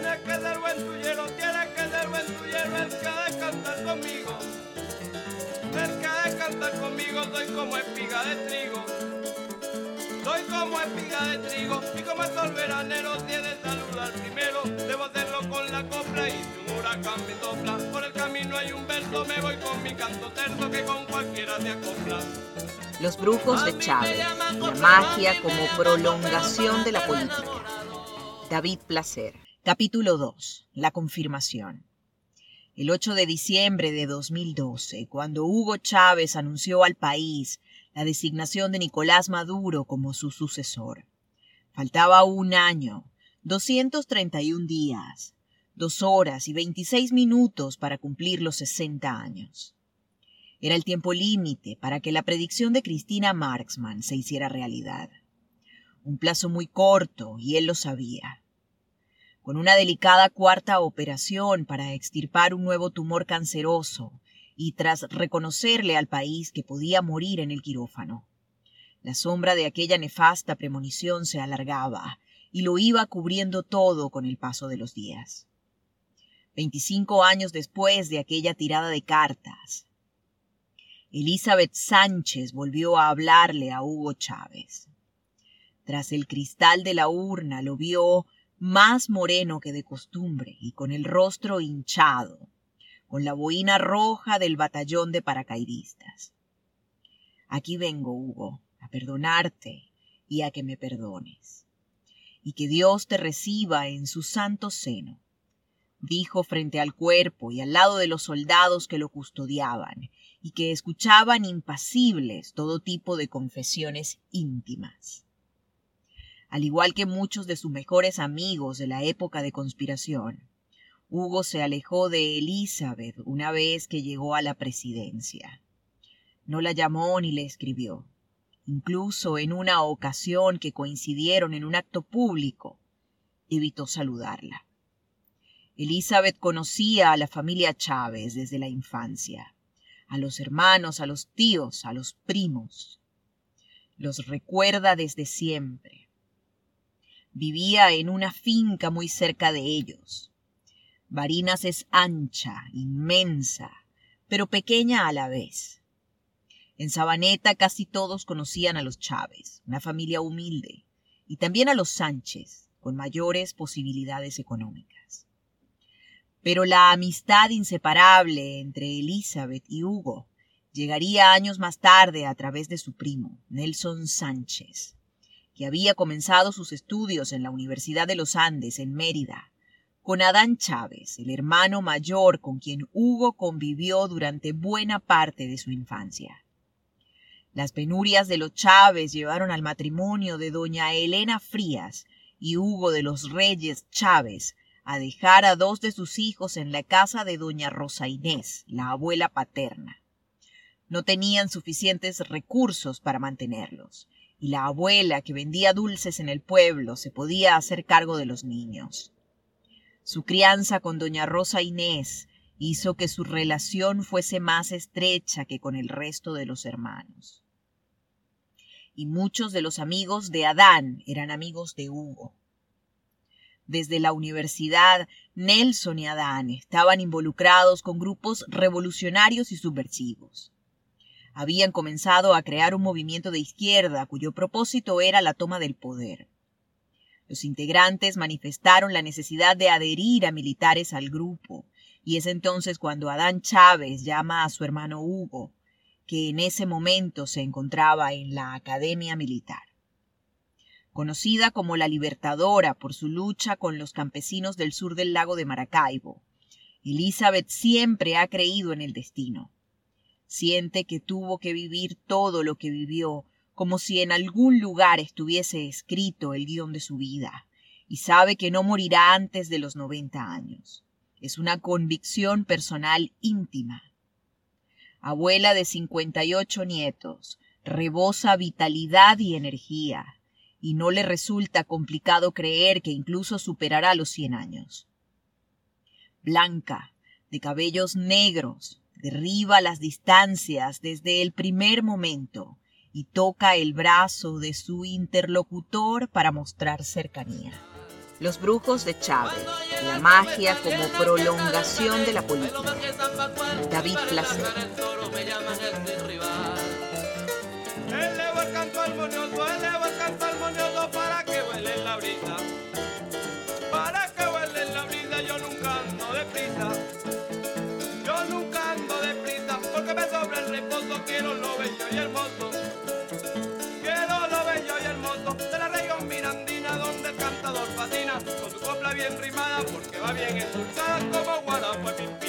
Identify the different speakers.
Speaker 1: Tienes que ser buen tuyero, tienes que ser buen tuyero, el que de cantar conmigo. El que de cantar conmigo soy como espiga de trigo. Soy como espiga de trigo y como estos veraneros tiene saludar primero. Debo hacerlo con la copla y si un huracán me sopla. Por el camino hay un verso, me voy con mi canto terzo que con cualquiera se acopla.
Speaker 2: Los brujos de Chávez, la magia como prolongación de la política. David Placer. Capítulo 2. La confirmación. El 8 de diciembre de 2012, cuando Hugo Chávez anunció al país la designación de Nicolás Maduro como su sucesor. Faltaba un año, 231 días, dos horas y 26 minutos para cumplir los 60 años. Era el tiempo límite para que la predicción de Cristina Marxman se hiciera realidad. Un plazo muy corto, y él lo sabía con una delicada cuarta operación para extirpar un nuevo tumor canceroso y tras reconocerle al país que podía morir en el quirófano. La sombra de aquella nefasta premonición se alargaba y lo iba cubriendo todo con el paso de los días. Veinticinco años después de aquella tirada de cartas, Elizabeth Sánchez volvió a hablarle a Hugo Chávez. Tras el cristal de la urna lo vio más moreno que de costumbre y con el rostro hinchado, con la boina roja del batallón de paracaidistas. Aquí vengo, Hugo, a perdonarte y a que me perdones. Y que Dios te reciba en su santo seno, dijo frente al cuerpo y al lado de los soldados que lo custodiaban y que escuchaban impasibles todo tipo de confesiones íntimas. Al igual que muchos de sus mejores amigos de la época de conspiración, Hugo se alejó de Elizabeth una vez que llegó a la presidencia. No la llamó ni le escribió. Incluso en una ocasión que coincidieron en un acto público, evitó saludarla. Elizabeth conocía a la familia Chávez desde la infancia, a los hermanos, a los tíos, a los primos. Los recuerda desde siempre Vivía en una finca muy cerca de ellos. Barinas es ancha, inmensa, pero pequeña a la vez. En Sabaneta casi todos conocían a los Chávez, una familia humilde, y también a los Sánchez, con mayores posibilidades económicas. Pero la amistad inseparable entre Elizabeth y Hugo llegaría años más tarde a través de su primo, Nelson Sánchez, que había comenzado sus estudios en la Universidad de los Andes, en Mérida, con Adán Chávez, el hermano mayor con quien Hugo convivió durante buena parte de su infancia. Las penurias de los Chávez llevaron al matrimonio de doña Elena Frías y Hugo de los Reyes Chávez a dejar a dos de sus hijos en la casa de doña Rosa Inés, la abuela paterna. No tenían suficientes recursos para mantenerlos, y la abuela que vendía dulces en el pueblo se podía hacer cargo de los niños. Su crianza con doña Rosa Inés hizo que su relación fuese más estrecha que con el resto de los hermanos. Y muchos de los amigos de Adán eran amigos de Hugo. Desde la universidad, Nelson y Adán estaban involucrados con grupos revolucionarios y subversivos habían comenzado a crear un movimiento de izquierda cuyo propósito era la toma del poder. Los integrantes manifestaron la necesidad de adherir a militares al grupo, y es entonces cuando Adán Chávez llama a su hermano Hugo, que en ese momento se encontraba en la Academia Militar. Conocida como la Libertadora por su lucha con los campesinos del sur del lago de Maracaibo, Elizabeth siempre ha creído en el destino. Siente que tuvo que vivir todo lo que vivió, como si en algún lugar estuviese escrito el guion de su vida, y sabe que no morirá antes de los noventa años. Es una convicción personal íntima. Abuela de cincuenta y ocho nietos, rebosa vitalidad y energía, y no le resulta complicado creer que incluso superará los cien años. Blanca, de cabellos negros, derriba las distancias desde el primer momento y toca el brazo de su interlocutor para mostrar cercanía. Los brujos de Chávez, la magia como prolongación de la política. David Placer.
Speaker 1: Quiero lo bello y hermoso. Quiero lo bello y hermoso de la región mirandina, donde el cantador patina con su copla bien rimada, porque va bien endulzada como guarapo.